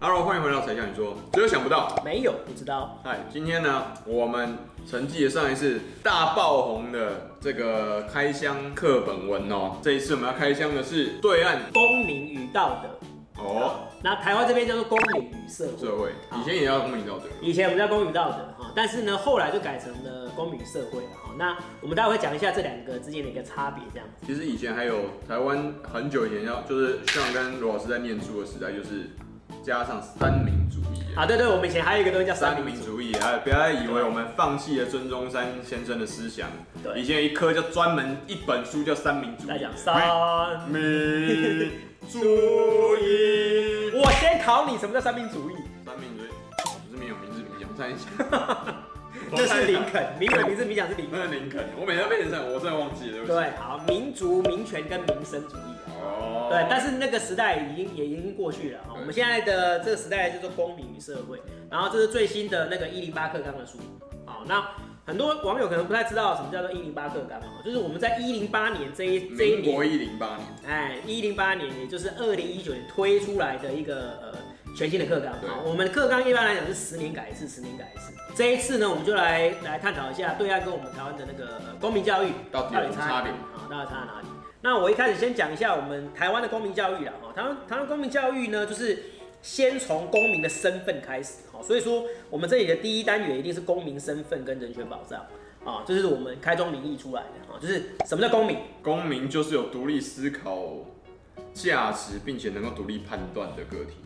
Hello，欢迎回到柴 Sean 你说，只有想不到，没有不知道。嗨，今天呢，我们承继了上一次大爆红的这个开箱课本文哦，这一次我们要开箱的是对岸公民与道德。哦，那台湾这边叫做公民与社会。社会，以前也叫公民道德。以前我们叫公民道德哈，但是呢，后来就改成了公民与社会了哈。那我们待会会讲一下这两个之间的一个差别，这样子。其实以前还有台湾很久以前要，就是像跟罗老师在念书的时代，就是加上三民主义啊。对对，我们以前还有一个东西叫三民主义啊，不要以为我们放弃了孙中山先生的思想。对，以前有一科叫专门一本书叫三民主义。来讲三民。主义，我先考你，什么叫三民主义？三民主义不是民有、民治、民享，我猜一下。这是林肯，民有、民治、民享是林肯。那是林肯，我每天背成这样，我真的忘记了，对好，民族、民权跟民生主义。哦。对，但是那个时代已经也已经过去了。我们现在的这个时代叫做公民与社会，然后这是最新的那个一零八课纲的书。好，那。很多网友可能不太知道什么叫做一零八克纲哦，就是我们在一零八年这一这一年，民国一零八年，哎，一零八年，也就是二零一九年推出来的一个呃全新的课纲。对，我们的课纲一般来讲是十年改一次，十年改一次。这一次呢，我们就来来探讨一下对岸跟我们台湾的那个公民教育到底有差别啊，到底差在哪里？那我一开始先讲一下我们台湾的公民教育啦，哈，台湾台湾公民教育呢，就是。先从公民的身份开始，好，所以说我们这里的第一单元一定是公民身份跟人权保障，啊，这是我们开宗明义出来的，啊，就是什么叫公民？公民就是有独立思考价值，并且能够独立判断的个体。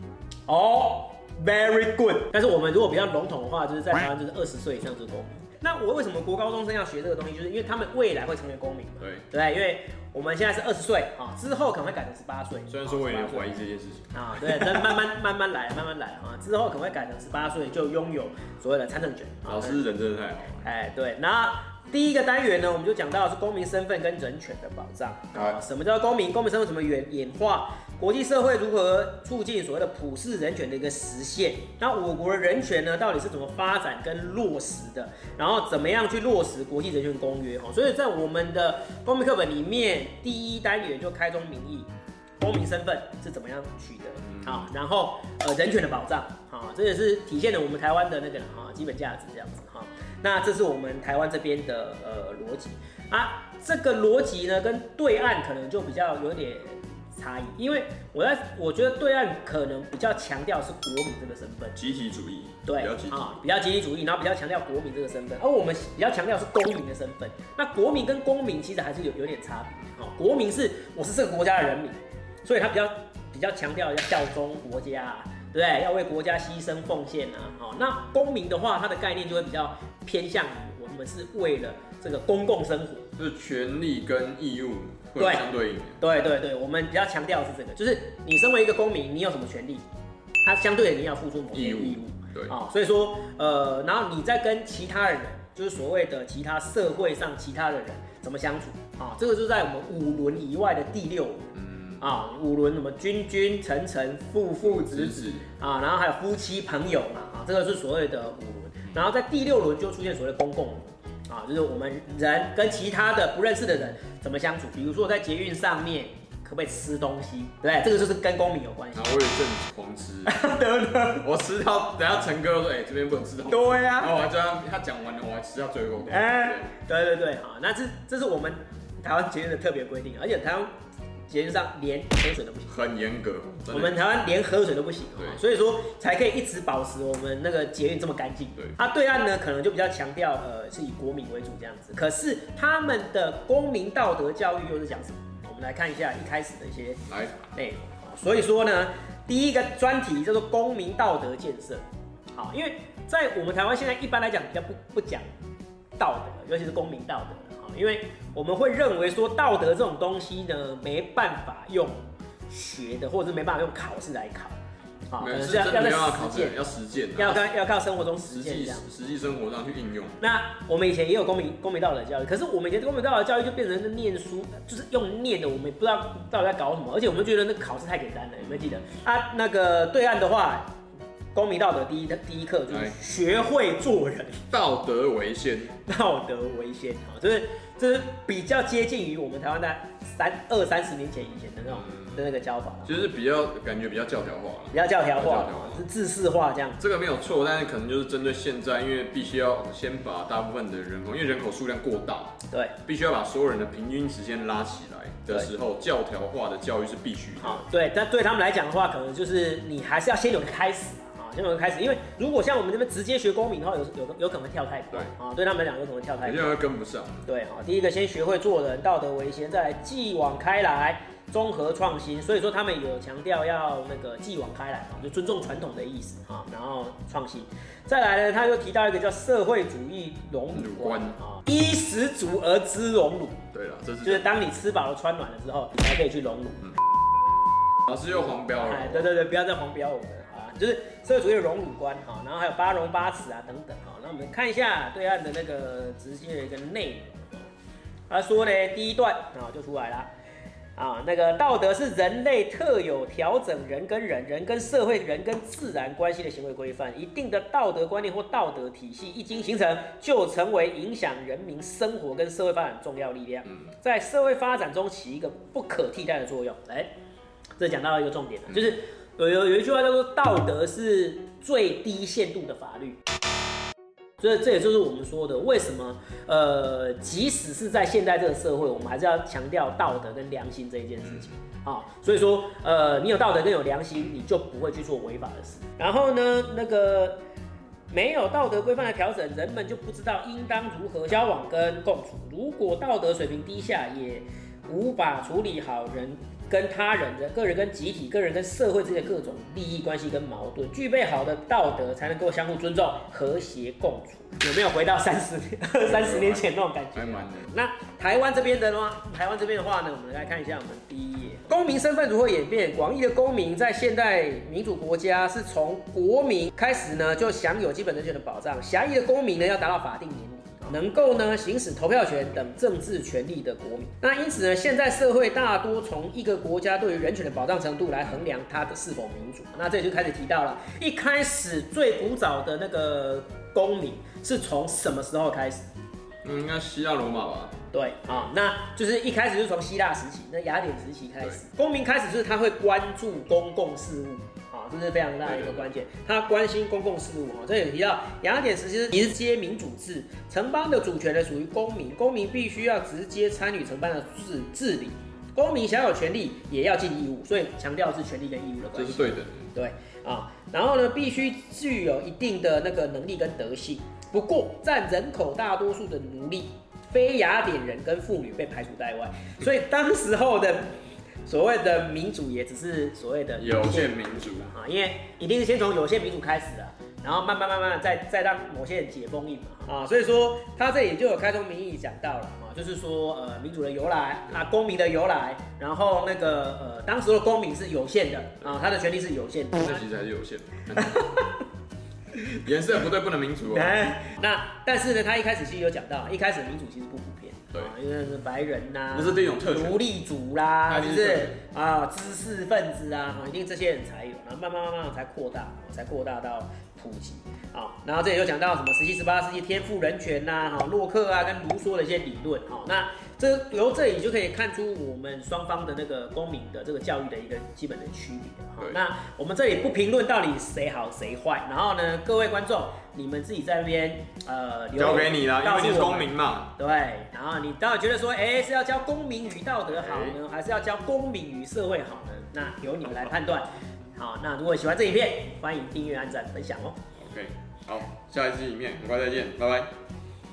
哦，very good。但是我们如果比较笼统的话，就是在台湾就是二十岁以上就是公民。那我为什么国高中生要学这个东西？就是因为他们未来会成为公民嘛。对，对，因为我们现在是二十岁啊，之后可能会改成十八岁。虽然说我也怀疑这件事情啊，对，但慢慢 慢慢来，慢慢来啊，之后可能会改成十八岁就拥有所谓的参政权。老师人真的太好了。哎，对，那第一个单元呢，我们就讲到的是公民身份跟人权的保障啊。什么叫公民？公民身份怎么演演化？国际社会如何促进所谓的普世人权的一个实现？那我国的人权呢，到底是怎么发展跟落实的？然后怎么样去落实国际人权公约？哈，所以在我们的公民课本里面，第一单元就开宗明义，公民身份是怎么样取得？好，然后呃人权的保障，好，这也是体现了我们台湾的那个啊基本价值这样子哈。那这是我们台湾这边的呃逻辑啊，这个逻辑呢跟对岸可能就比较有点。差异，因为我在我觉得对岸可能比较强调是国民这个身份，集体主义，对啊，比较集体主义，然后比较强调国民这个身份，而我们比较强调是公民的身份。那国民跟公民其实还是有有点差别，啊，国民是我是这个国家的人民，所以他比较比较强调要效忠国家，对不对？要为国家牺牲奉献啊，好，那公民的话，它的概念就会比较偏向于我们是为了这个公共生活，就是权利跟义务。会，相对应。对对对，我们比较强调的是这个，就是你身为一个公民，你有什么权利，它相对的你要付出某些义务。义务对啊，所以说，呃，然后你再跟其他的人，就是所谓的其他社会上其他的人怎么相处啊？这个就在我们五轮以外的第六伦。嗯。啊，五轮什么君君臣臣父父子子啊，然后还有夫妻朋友嘛啊，这个是所谓的五轮。然后在第六轮就出现所谓的公共伦。啊，就是我们人跟其他的不认识的人怎么相处？比如说我在捷运上面可不可以吃东西？对，这个就是跟公民有关系。啊，我有一阵狂吃，对不对？我吃到等下陈哥说，哎、欸，这边不能吃东西。对呀、啊。然后我还叫他，他讲完了，我还吃到最后。哎，对对对，好，那这这是我们台湾捷运的特别规定，而且台湾。捷运上连喝水都不行，很严格。我们台湾连喝水都不行，对，所以说才可以一直保持我们那个捷运这么干净。对，啊，对岸呢可能就比较强调，呃，是以国民为主这样子。可是他们的公民道德教育又是讲什么？我们来看一下一开始的一些内容。所以说呢，第一个专题叫做公民道德建设。好，因为在我们台湾现在一般来讲比较不不讲道德，尤其是公民道德。因为我们会认为说道德这种东西呢，没办法用学的，或者是没办法用考试来考，啊，可能是要要在实践，要实践，要靠要靠生活中实践这样，实际生活上去应用。那我们以前也有公民公民道德教育，可是我们以前公民道德教育就变成是念书，就是用念的，我们也不知道到底在搞什么，而且我们觉得那考试太简单了，有没有记得啊？那个对岸的话。公民道德第一的第一课就是学会做人，道德为先，道德为先。啊，就是这是比较接近于我们台湾在三二三十年前以前的那种。嗯。的那个教法，就是比较感觉比较教条化了，比较教条化，是制式化这样。这个没有错，但是可能就是针对现在，因为必须要先把大部分的人口，因为人口数量过大，对，必须要把所有人的平均时间拉起来的时候，教条化的教育是必须的。对，但对他们来讲的话，可能就是你还是要先有个开始。啊，先有个开始，因为如果像我们这边直接学公民的话，有有有可能跳太快，啊，对他们来讲有可能跳太快，有可能会跟不上。对，啊，第一个先学会做人，道德为先，再来继往开来。综合创新，所以说他们有强调要那个继往开来啊，就尊重传统的意思啊，然后创新。再来呢，他又提到一个叫社会主义荣辱观啊，衣食足而知荣辱。对了，这是就是当你吃饱了穿暖了之后，你才可以去荣辱。嗯、老师又黄标了。哎，对对对，不要再黄标我们啊，就是社会主义荣辱观啊，然后还有八荣八耻啊等等啊。那我们看一下对岸的那个直接的一个内容。他说呢，第一段啊就出来了。啊，那个道德是人类特有调整人跟人、人跟社会、人跟自然关系的行为规范。一定的道德观念或道德体系一经形成，就成为影响人民生活跟社会发展重要力量，在社会发展中起一个不可替代的作用。哎，这讲到一个重点，就是有有有一句话叫做“道德是最低限度的法律”。所以这也就是我们说的，为什么呃，即使是在现在这个社会，我们还是要强调道德跟良心这一件事情啊。所以说，呃，你有道德跟有良心，你就不会去做违法的事。然后呢，那个没有道德规范的调整，人们就不知道应当如何交往跟共处。如果道德水平低下，也无法处理好人。跟他人的、个人跟集体、个人跟社会之间的各种利益关系跟矛盾，具备好的道德，才能够相互尊重、和谐共处。有没有回到三十年、二三十年前那种感觉？还蛮的。那台湾这边的话，台湾这边的话呢，我们来看一下我们第一页，公民身份如何演变？广义的公民在现代民主国家是从国民开始呢，就享有基本人权的保障。狭义的公民呢，要达到法定年龄。能够呢行使投票权等政治权利的国民，那因此呢，现在社会大多从一个国家对于人权的保障程度来衡量它的是否民主。那这里就开始提到了，一开始最古早的那个公民是从什么时候开始？嗯，应该希腊罗马吧？对啊，那就是一开始就是从希腊时期，那雅典时期开始，公民开始就是他会关注公共事务。这是非常大的一个关键，他关心公共事务哈。这也提到雅典时期是直接民主制，城邦的主权呢属于公民，公民必须要直接参与城邦的治治理，公民享有权利也要尽义务，所以强调是权利跟义务的关系。这是对的。对啊，然后呢，必须具有一定的那个能力跟德性。不过占人口大多数的奴隶、非雅典人跟妇女被排除在外，所以当时候的。所谓的民主也只是所谓的有限民主。啊，因为一定是先从有限民主开始的，然后慢慢慢慢再再让某些人解封印嘛。啊，所以说他这里就有开宗明义讲到了啊，就是说呃民主的由来啊，公民的由来，然后那个呃当时的公民是有限的啊，他的权利是有限的，这其实还是有限的，颜色不对不能民主哦。那但是呢，他一开始其实有讲到，一开始民主其实不普遍。对，因为是白人呐、啊，那是这种特权，奴隶主啦，是不是啊？知识分子啊，一定这些人才有，然后慢慢慢慢才扩大，才扩大到普及啊。然后这里又讲到什么十七、十八世纪天赋人权呐、啊，哈，洛克啊跟卢梭的一些理论，哈，那。这由这里就可以看出我们双方的那个公民的这个教育的一个基本的区别。哈，那我们这里不评论到底谁好谁坏，然后呢，各位观众，你们自己在那边呃，交给你了，因为你是公民嘛。对，然后你到底觉得说，哎，是要教公民与道德好呢，还是要教公民与社会好呢？那由你们来判断。好，那如果喜欢这影片，欢迎订阅、按赞、分享哦。OK，好，下一支影片很快再见，拜拜，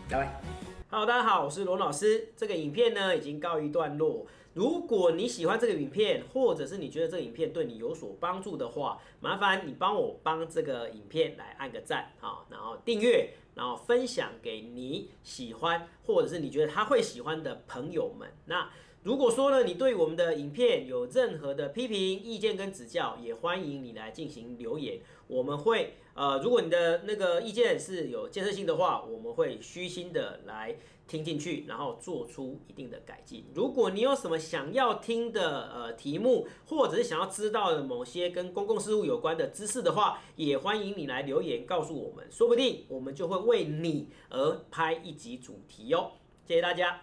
拜拜。Hello，大家好，我是罗老师。这个影片呢已经告一段落。如果你喜欢这个影片，或者是你觉得这个影片对你有所帮助的话，麻烦你帮我帮这个影片来按个赞，好，然后订阅，然后分享给你喜欢或者是你觉得他会喜欢的朋友们。那如果说呢，你对我们的影片有任何的批评、意见跟指教，也欢迎你来进行留言。我们会呃，如果你的那个意见是有建设性的话，我们会虚心的来听进去，然后做出一定的改进。如果你有什么想要听的呃题目，或者是想要知道的某些跟公共事务有关的知识的话，也欢迎你来留言告诉我们，说不定我们就会为你而拍一集主题哟。谢谢大家。